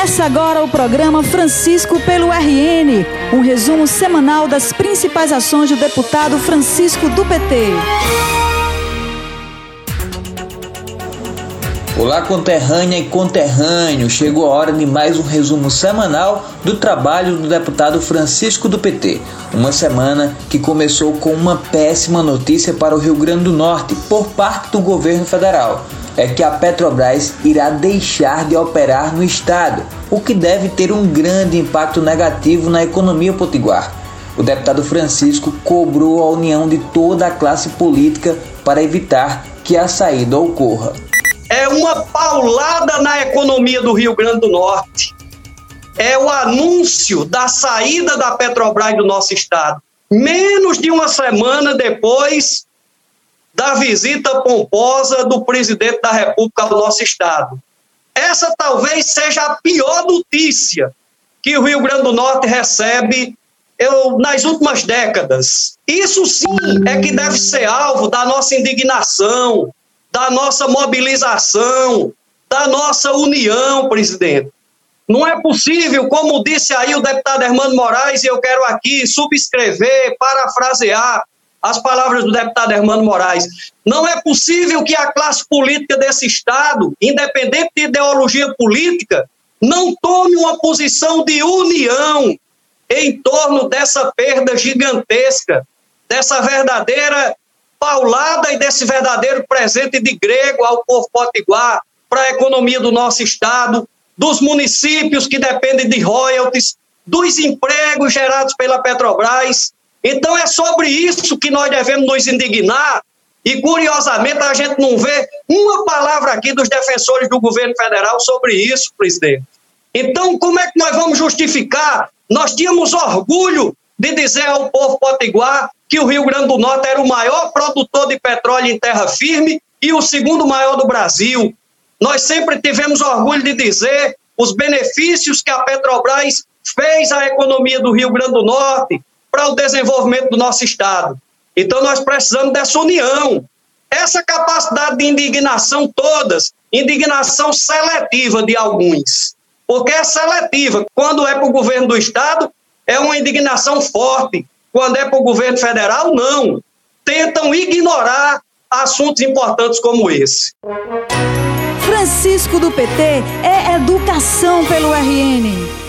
Começa agora o programa Francisco pelo RN, um resumo semanal das principais ações do deputado Francisco do PT. Olá, conterrânea e conterrâneo. Chegou a hora de mais um resumo semanal do trabalho do deputado Francisco do PT. Uma semana que começou com uma péssima notícia para o Rio Grande do Norte por parte do governo federal é que a Petrobras irá deixar de operar no estado, o que deve ter um grande impacto negativo na economia potiguar. O deputado Francisco cobrou a união de toda a classe política para evitar que a saída ocorra. É uma paulada na economia do Rio Grande do Norte. É o anúncio da saída da Petrobras do nosso estado. Menos de uma semana depois da visita pomposa do presidente da República ao nosso estado. Essa talvez seja a pior notícia que o Rio Grande do Norte recebe eu, nas últimas décadas. Isso sim é que deve ser alvo da nossa indignação, da nossa mobilização, da nossa união, presidente. Não é possível, como disse aí o deputado Hermano Moraes, e eu quero aqui subscrever, parafrasear as palavras do deputado Hermano Moraes. Não é possível que a classe política desse Estado, independente de ideologia política, não tome uma posição de união em torno dessa perda gigantesca, dessa verdadeira paulada e desse verdadeiro presente de grego ao povo potiguar, para a economia do nosso Estado, dos municípios que dependem de royalties, dos empregos gerados pela Petrobras então é sobre isso que nós devemos nos indignar. E curiosamente a gente não vê uma palavra aqui dos defensores do governo federal sobre isso, presidente. Então, como é que nós vamos justificar? Nós tínhamos orgulho de dizer ao povo potiguar que o Rio Grande do Norte era o maior produtor de petróleo em terra firme e o segundo maior do Brasil. Nós sempre tivemos orgulho de dizer os benefícios que a Petrobras fez à economia do Rio Grande do Norte, para o desenvolvimento do nosso Estado. Então, nós precisamos dessa união, essa capacidade de indignação todas, indignação seletiva de alguns, porque é seletiva. Quando é para o governo do Estado, é uma indignação forte. Quando é para o governo federal, não. Tentam ignorar assuntos importantes como esse. Francisco do PT é educação pelo RN.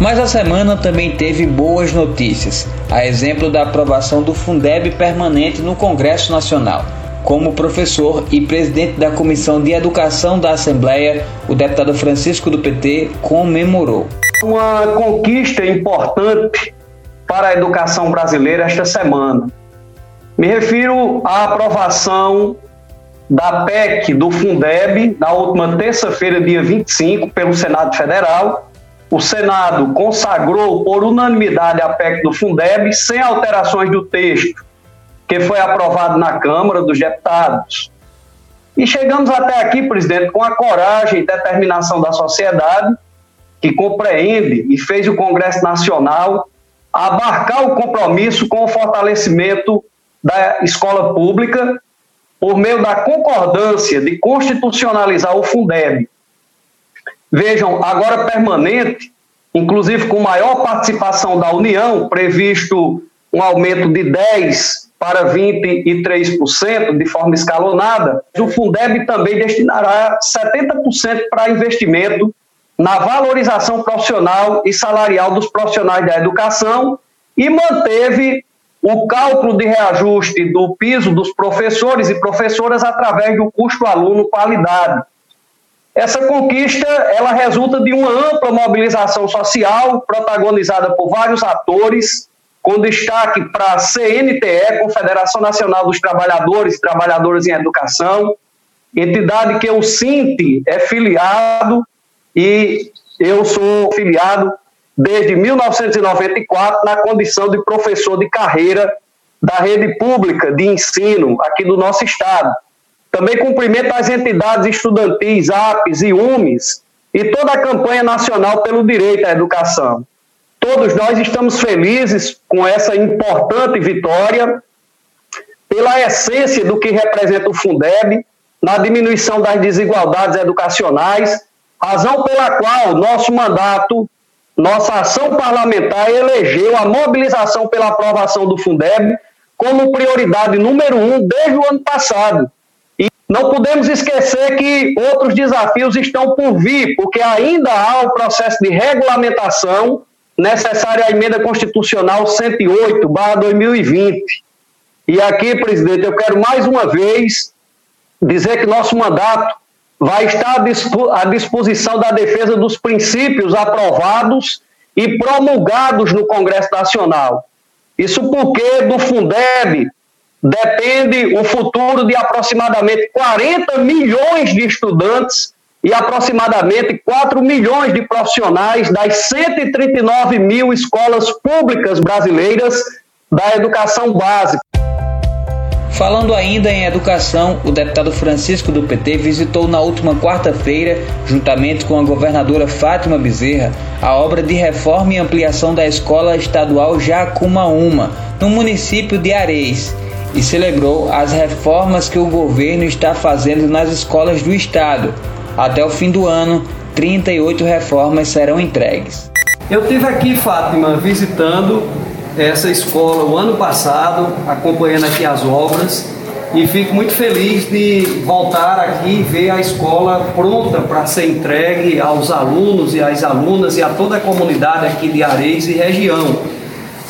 Mas a semana também teve boas notícias, a exemplo da aprovação do Fundeb permanente no Congresso Nacional. Como professor e presidente da Comissão de Educação da Assembleia, o deputado Francisco do PT comemorou. Uma conquista importante para a educação brasileira esta semana. Me refiro à aprovação da PEC do Fundeb na última terça-feira, dia 25, pelo Senado Federal, o Senado consagrou por unanimidade a PEC do Fundeb sem alterações do texto, que foi aprovado na Câmara dos Deputados. E chegamos até aqui, presidente, com a coragem e determinação da sociedade, que compreende e fez o Congresso Nacional abarcar o compromisso com o fortalecimento da escola pública por meio da concordância de constitucionalizar o Fundeb Vejam, agora permanente, inclusive com maior participação da União, previsto um aumento de 10% para 23% de forma escalonada, o Fundeb também destinará 70% para investimento na valorização profissional e salarial dos profissionais da educação e manteve o cálculo de reajuste do piso dos professores e professoras através do custo aluno qualidade. Essa conquista ela resulta de uma ampla mobilização social protagonizada por vários atores, com destaque para a CNTE, Confederação Nacional dos Trabalhadores e Trabalhadoras em Educação, entidade que o SINTE é filiado e eu sou filiado desde 1994 na condição de professor de carreira da rede pública de ensino aqui do nosso estado. Também cumprimento as entidades estudantis, APES e UMES e toda a campanha nacional pelo direito à educação. Todos nós estamos felizes com essa importante vitória, pela essência do que representa o Fundeb, na diminuição das desigualdades educacionais, razão pela qual nosso mandato, nossa ação parlamentar elegeu a mobilização pela aprovação do Fundeb como prioridade número um desde o ano passado. E não podemos esquecer que outros desafios estão por vir, porque ainda há o processo de regulamentação necessário à emenda constitucional 108/2020. E aqui, presidente, eu quero mais uma vez dizer que nosso mandato vai estar à disposição da defesa dos princípios aprovados e promulgados no Congresso Nacional. Isso porque do Fundeb depende o futuro de aproximadamente 40 milhões de estudantes e aproximadamente 4 milhões de profissionais das 139 mil escolas públicas brasileiras da educação básica. Falando ainda em educação, o deputado Francisco do PT visitou na última quarta-feira, juntamente com a governadora Fátima Bezerra, a obra de reforma e ampliação da Escola Estadual Jacumaúma, no município de Areis, e celebrou as reformas que o governo está fazendo nas escolas do estado. Até o fim do ano, 38 reformas serão entregues. Eu tive aqui, Fátima, visitando essa escola o ano passado, acompanhando aqui as obras e fico muito feliz de voltar aqui e ver a escola pronta para ser entregue aos alunos e às alunas e a toda a comunidade aqui de Areis e região.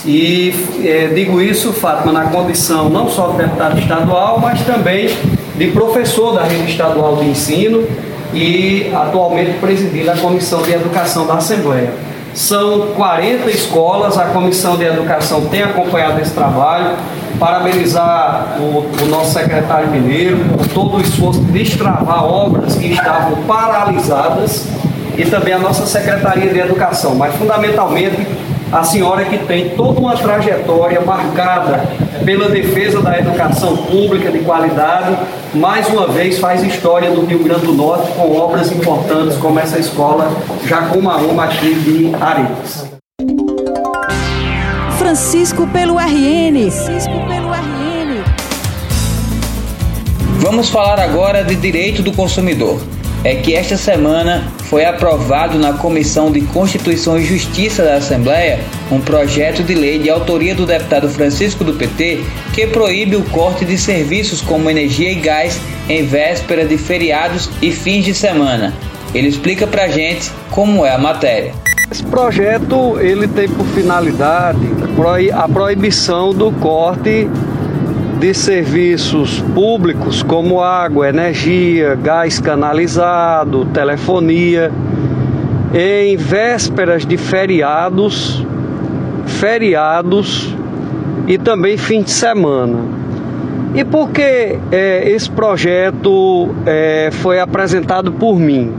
E é, digo isso, Fátima, na condição não só de deputado estadual, mas também de professor da rede estadual de ensino e atualmente presidindo a Comissão de Educação da Assembleia. São 40 escolas, a Comissão de Educação tem acompanhado esse trabalho. Parabenizar o, o nosso secretário Mineiro por todo o esforço de destravar obras que estavam paralisadas e também a nossa Secretaria de Educação, mas fundamentalmente a senhora que tem toda uma trajetória marcada pela defesa da educação pública de qualidade, mais uma vez faz história do Rio Grande do Norte com obras importantes como essa escola Jacumaúma aqui de Arenas. Francisco pelo RN. Francisco pelo RN. Vamos falar agora de direito do consumidor é que esta semana foi aprovado na Comissão de Constituição e Justiça da Assembleia um projeto de lei de autoria do deputado Francisco do PT que proíbe o corte de serviços como energia e gás em véspera de feriados e fins de semana. Ele explica pra gente como é a matéria. Esse projeto ele tem por finalidade a proibição do corte de serviços públicos como água, energia, gás canalizado, telefonia, em vésperas de feriados, feriados e também fim de semana. E por que é, esse projeto é, foi apresentado por mim?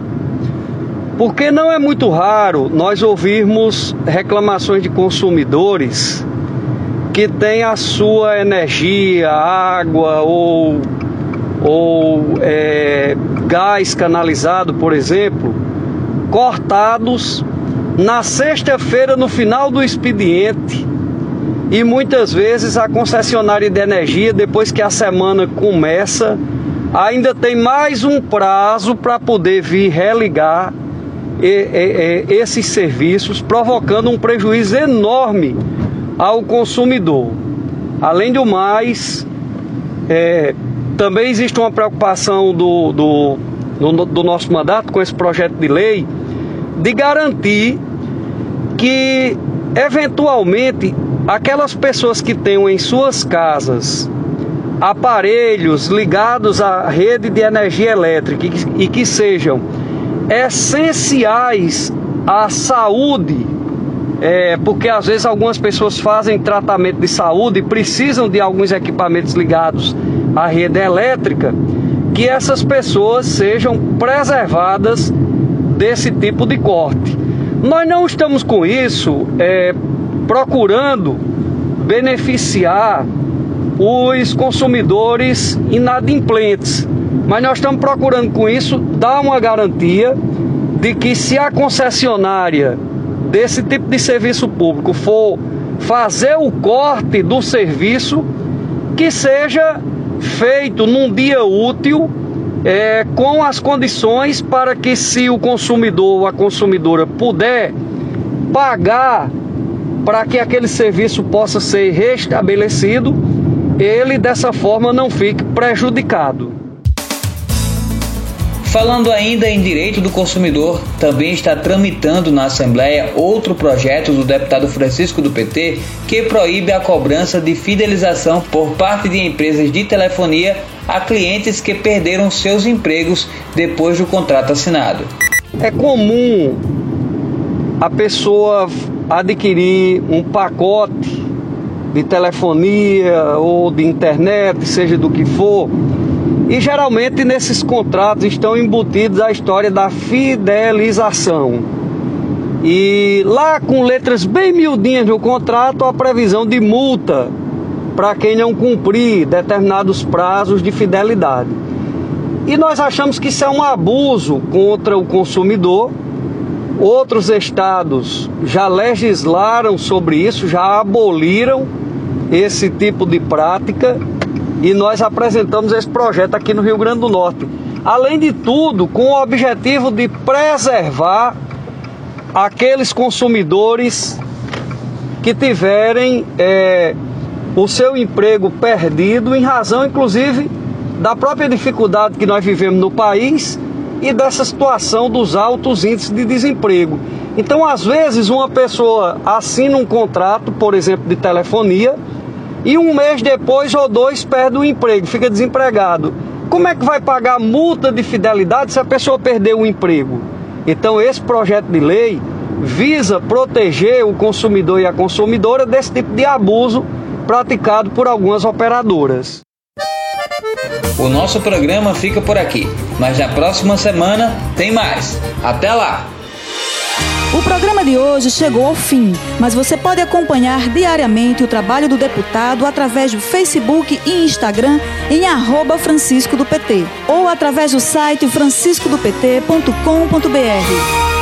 Porque não é muito raro nós ouvirmos reclamações de consumidores que tem a sua energia, água ou, ou é, gás canalizado, por exemplo, cortados na sexta-feira no final do expediente. E muitas vezes a concessionária de energia, depois que a semana começa, ainda tem mais um prazo para poder vir religar esses serviços, provocando um prejuízo enorme ao consumidor. Além do mais, é, também existe uma preocupação do, do, do, do nosso mandato com esse projeto de lei de garantir que, eventualmente, aquelas pessoas que tenham em suas casas aparelhos ligados à rede de energia elétrica e que sejam essenciais à saúde é, porque às vezes algumas pessoas fazem tratamento de saúde e precisam de alguns equipamentos ligados à rede elétrica, que essas pessoas sejam preservadas desse tipo de corte. Nós não estamos com isso é, procurando beneficiar os consumidores inadimplentes, mas nós estamos procurando com isso dar uma garantia de que se a concessionária desse tipo de serviço público for fazer o corte do serviço, que seja feito num dia útil é, com as condições para que, se o consumidor ou a consumidora puder pagar para que aquele serviço possa ser restabelecido, ele dessa forma não fique prejudicado. Falando ainda em direito do consumidor, também está tramitando na Assembleia outro projeto do deputado Francisco do PT que proíbe a cobrança de fidelização por parte de empresas de telefonia a clientes que perderam seus empregos depois do contrato assinado. É comum a pessoa adquirir um pacote de telefonia ou de internet, seja do que for, e geralmente nesses contratos estão embutidos a história da fidelização. E lá com letras bem miudinhas no contrato, a previsão de multa para quem não cumprir determinados prazos de fidelidade. E nós achamos que isso é um abuso contra o consumidor. Outros estados já legislaram sobre isso, já aboliram esse tipo de prática e nós apresentamos esse projeto aqui no Rio Grande do Norte. Além de tudo, com o objetivo de preservar aqueles consumidores que tiverem é, o seu emprego perdido, em razão, inclusive, da própria dificuldade que nós vivemos no país e dessa situação dos altos índices de desemprego. Então, às vezes, uma pessoa assina um contrato, por exemplo, de telefonia e um mês depois ou dois perde o emprego, fica desempregado. Como é que vai pagar multa de fidelidade se a pessoa perder o emprego? Então, esse projeto de lei visa proteger o consumidor e a consumidora desse tipo de abuso praticado por algumas operadoras. O nosso programa fica por aqui, mas na próxima semana tem mais. Até lá! O programa de hoje chegou ao fim, mas você pode acompanhar diariamente o trabalho do deputado através do Facebook e Instagram em arroba Francisco do PT ou através do site franciscodopt.com.br.